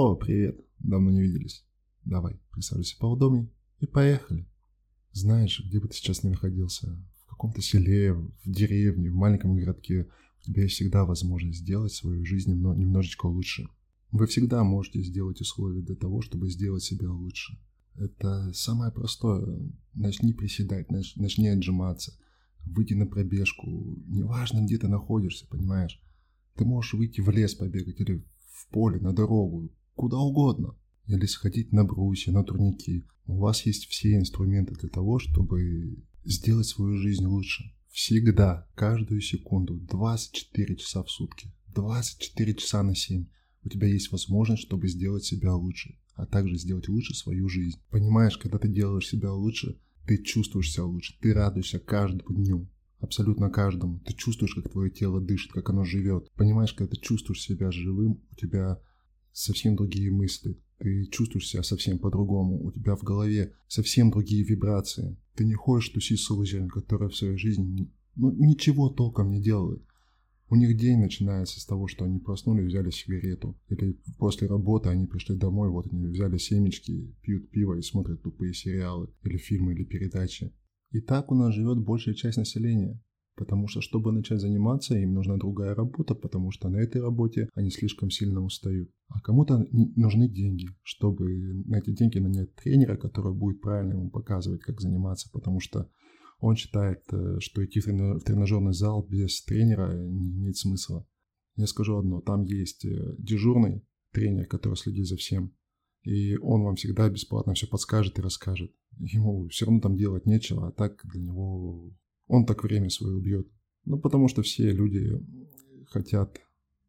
О, привет, давно не виделись. Давай, присаживайся поудобнее и поехали. Знаешь, где бы ты сейчас ни находился, в каком-то селе, в деревне, в маленьком городке, у тебя есть всегда возможность сделать свою жизнь немножечко лучше. Вы всегда можете сделать условия для того, чтобы сделать себя лучше. Это самое простое. Начни приседать, начни отжиматься, выйти на пробежку. Неважно, где ты находишься, понимаешь? Ты можешь выйти в лес побегать или в поле, на дорогу, куда угодно. Или сходить на брусья, на турники. У вас есть все инструменты для того, чтобы сделать свою жизнь лучше. Всегда, каждую секунду, 24 часа в сутки, 24 часа на 7 у тебя есть возможность, чтобы сделать себя лучше, а также сделать лучше свою жизнь. Понимаешь, когда ты делаешь себя лучше, ты чувствуешь себя лучше, ты радуешься каждому дню, абсолютно каждому. Ты чувствуешь, как твое тело дышит, как оно живет. Понимаешь, когда ты чувствуешь себя живым, у тебя совсем другие мысли. Ты чувствуешь себя совсем по-другому. У тебя в голове совсем другие вибрации. Ты не ходишь тусить с лузером, который в своей жизни ну, ничего толком не делает. У них день начинается с того, что они проснулись, взяли сигарету. Или после работы они пришли домой, вот они взяли семечки, пьют пиво и смотрят тупые сериалы, или фильмы, или передачи. И так у нас живет большая часть населения. Потому что, чтобы начать заниматься, им нужна другая работа, потому что на этой работе они слишком сильно устают. А кому-то нужны деньги, чтобы на эти деньги нанять тренера, который будет правильно ему показывать, как заниматься, потому что он считает, э, что идти в тренажерный зал без тренера не имеет смысла. Я скажу одно, там есть э, дежурный тренер, который следит за всем, и он вам всегда бесплатно все подскажет и расскажет. Ему все равно там делать нечего, а так для него он так время свое убьет. Ну, потому что все люди хотят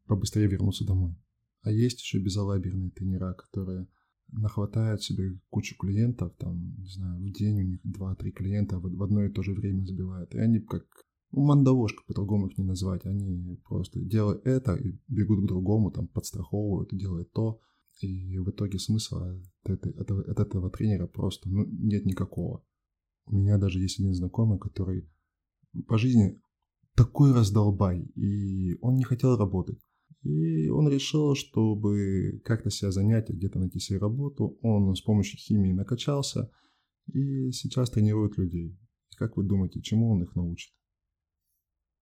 побыстрее вернуться домой. А есть еще безалаберные тренера, которые нахватают себе кучу клиентов, там, не знаю, в день у них 2-3 клиента в одно и то же время забивают. И они как ну, мандавошка, по-другому их не назвать. Они просто делают это и бегут к другому, там, подстраховывают, делают то. И в итоге смысла от, от, от этого тренера просто ну, нет никакого. У меня даже есть один знакомый, который по жизни такой раздолбай, и он не хотел работать. И он решил, чтобы как-то себя занять, где-то найти себе работу. Он с помощью химии накачался и сейчас тренирует людей. Как вы думаете, чему он их научит?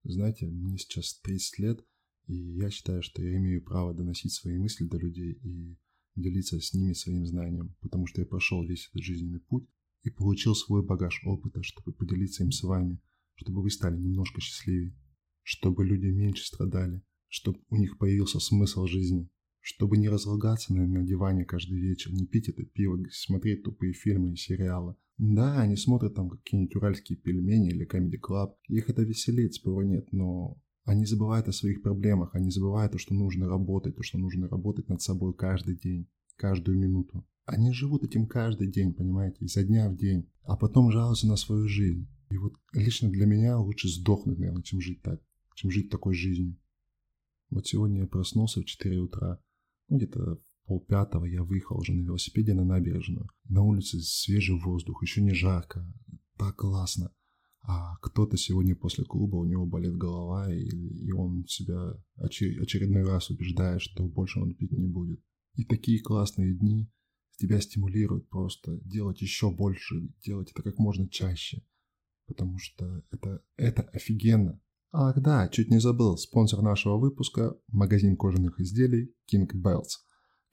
Знаете, мне сейчас 30 лет, и я считаю, что я имею право доносить свои мысли до людей и делиться с ними своим знанием, потому что я прошел весь этот жизненный путь и получил свой багаж опыта, чтобы поделиться им с вами, чтобы вы стали немножко счастливее, чтобы люди меньше страдали, чтобы у них появился смысл жизни, чтобы не разлагаться на, на диване каждый вечер, не пить это пиво, смотреть тупые фильмы и сериалы. Да, они смотрят там какие-нибудь уральские пельмени или Comedy Club, их это веселит, спору нет, но они забывают о своих проблемах, они забывают то, что нужно работать, то, что нужно работать над собой каждый день, каждую минуту. Они живут этим каждый день, понимаете, изо дня в день, а потом жалуются на свою жизнь. И вот лично для меня лучше сдохнуть, наверное, чем жить так, чем жить такой жизнью. Вот сегодня я проснулся в 4 утра, ну, где-то полпятого я выехал уже на велосипеде на набережную. На улице свежий воздух, еще не жарко, так классно. А кто-то сегодня после клуба, у него болит голова, и, и он себя очер, очередной раз убеждает, что больше он пить не будет. И такие классные дни тебя стимулируют просто делать еще больше, делать это как можно чаще. Потому что это, это офигенно. Ах да, чуть не забыл, спонсор нашего выпуска – магазин кожаных изделий King Bells.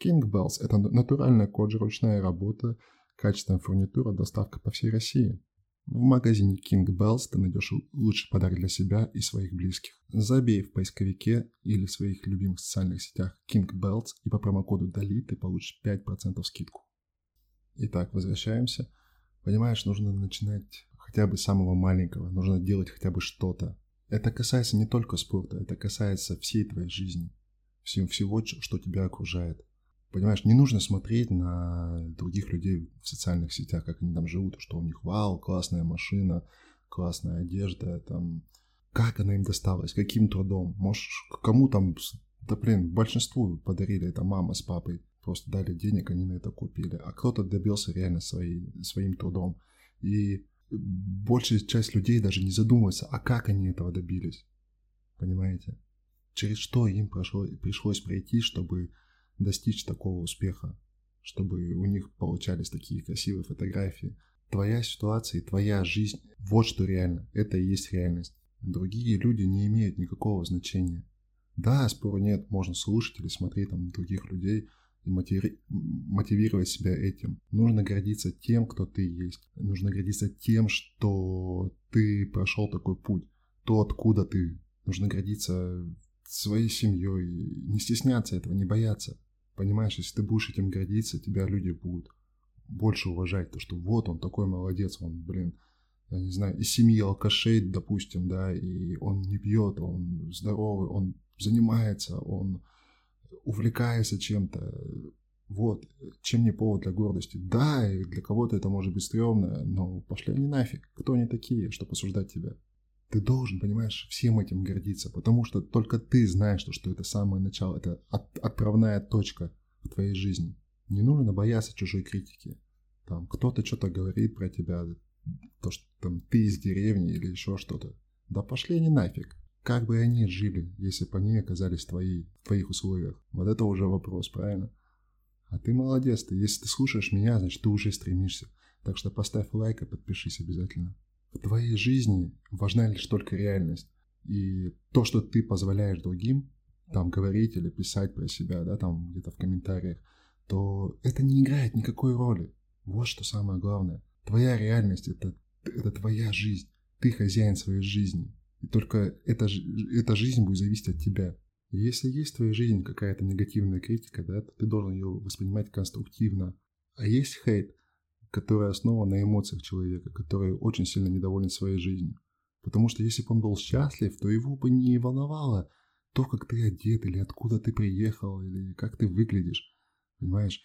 King Bells – это натуральная кожа, ручная работа, качественная фурнитура, доставка по всей России. В магазине King Bells ты найдешь лучший подарок для себя и своих близких. Забей в поисковике или в своих любимых социальных сетях King Bells и по промокоду DALI ты получишь 5% скидку. Итак, возвращаемся. Понимаешь, нужно начинать хотя бы с самого маленького, нужно делать хотя бы что-то, это касается не только спорта, это касается всей твоей жизни, всего, что тебя окружает. Понимаешь, не нужно смотреть на других людей в социальных сетях, как они там живут, что у них вау, классная машина, классная одежда, там, как она им досталась, каким трудом, может, кому там, да блин, большинству подарили это мама с папой, просто дали денег, они на это купили, а кто-то добился реально своей, своим трудом. И большая часть людей даже не задумывается, а как они этого добились. Понимаете? Через что им прошло, пришлось пройти, чтобы достичь такого успеха, чтобы у них получались такие красивые фотографии. Твоя ситуация и твоя жизнь – вот что реально. Это и есть реальность. Другие люди не имеют никакого значения. Да, спору нет, можно слушать или смотреть там других людей и мотиви... мотивировать себя этим. Нужно гордиться тем, кто ты есть. Нужно гордиться тем, что ты прошел такой путь, то, откуда ты. Нужно гордиться своей семьей, не стесняться этого, не бояться. Понимаешь, если ты будешь этим гордиться, тебя люди будут больше уважать, то что вот он такой молодец, он, блин, я не знаю, из семьи алкашей, допустим, да, и он не пьет, он здоровый, он занимается, он увлекается чем-то. Вот, чем не повод для гордости. Да, и для кого-то это может быть стрёмно, но пошли они нафиг. Кто они такие, чтобы осуждать тебя? Ты должен, понимаешь, всем этим гордиться, потому что только ты знаешь, что, что это самое начало, это от, отправная точка в твоей жизни. Не нужно бояться чужой критики. Там кто-то что-то говорит про тебя, то, что там ты из деревни или еще что-то. Да пошли они нафиг. Как бы они жили, если бы они оказались твои, в твоих условиях? Вот это уже вопрос, правильно? А ты молодец, ты, если ты слушаешь меня, значит, ты уже стремишься. Так что поставь лайк и подпишись обязательно. В твоей жизни важна лишь только реальность. И то, что ты позволяешь другим там говорить или писать про себя, да, там где-то в комментариях, то это не играет никакой роли. Вот что самое главное. Твоя реальность это, это твоя жизнь. Ты хозяин своей жизни. И только эта, эта жизнь будет зависеть от тебя. И если есть в твоей жизни какая-то негативная критика, да, то ты должен ее воспринимать конструктивно. А есть хейт, который основан на эмоциях человека, который очень сильно недоволен своей жизнью. Потому что если бы он был счастлив, то его бы не волновало то, как ты одет, или откуда ты приехал, или как ты выглядишь. Понимаешь?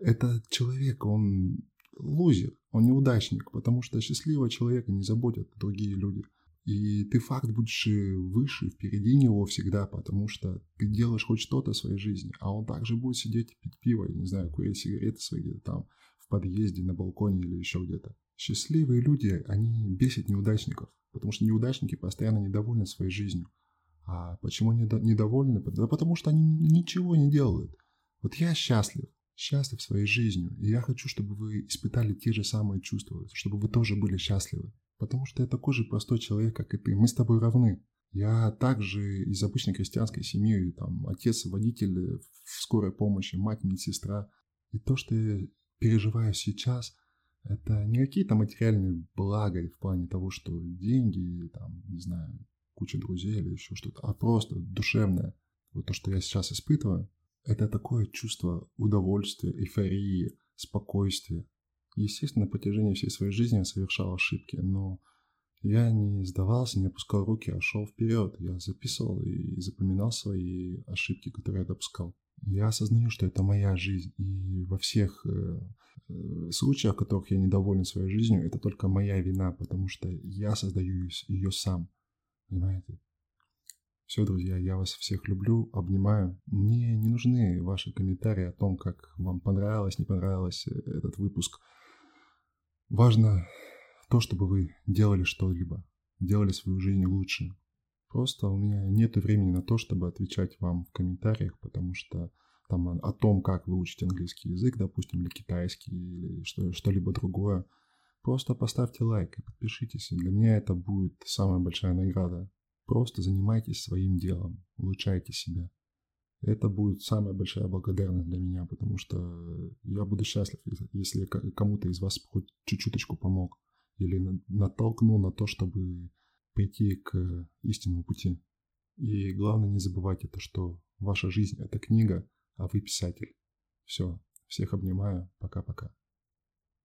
Это человек, он лузер, он неудачник, потому что счастливого человека не заботят другие люди. И ты факт будешь выше, впереди него всегда, потому что ты делаешь хоть что-то в своей жизни, а он также будет сидеть пить пиво, не знаю, курить сигареты свои где-то там, в подъезде, на балконе или еще где-то. Счастливые люди, они бесят неудачников, потому что неудачники постоянно недовольны своей жизнью. А почему недовольны? Да потому что они ничего не делают. Вот я счастлив, счастлив своей жизнью, и я хочу, чтобы вы испытали те же самые чувства, чтобы вы тоже были счастливы. Потому что я такой же простой человек, как и ты. Мы с тобой равны. Я также из обычной крестьянской семьи, там, отец водитель в скорой помощи, мать медсестра. И то, что я переживаю сейчас, это не какие-то материальные блага в плане того, что деньги, там, не знаю, куча друзей или еще что-то, а просто душевное. Вот то, что я сейчас испытываю, это такое чувство удовольствия, эйфории, спокойствия. Естественно, на протяжении всей своей жизни я совершал ошибки, но я не сдавался, не опускал руки, а шел вперед. Я записывал и запоминал свои ошибки, которые я допускал. Я осознаю, что это моя жизнь, и во всех э, э, случаях, в которых я недоволен своей жизнью, это только моя вина, потому что я создаю ее сам. Понимаете? Все, друзья, я вас всех люблю, обнимаю. Мне не нужны ваши комментарии о том, как вам понравилось, не понравилось э, этот выпуск. Важно то, чтобы вы делали что-либо, делали свою жизнь лучше. Просто у меня нет времени на то, чтобы отвечать вам в комментариях, потому что там о том, как выучить английский язык, допустим, или китайский, или что, что-либо другое. Просто поставьте лайк и подпишитесь. И для меня это будет самая большая награда. Просто занимайтесь своим делом, улучшайте себя. Это будет самая большая благодарность для меня, потому что я буду счастлив, если кому-то из вас хоть чуть-чуточку помог или натолкнул на то, чтобы прийти к истинному пути. И главное не забывайте то, что ваша жизнь – это книга, а вы писатель. Все, всех обнимаю, пока-пока.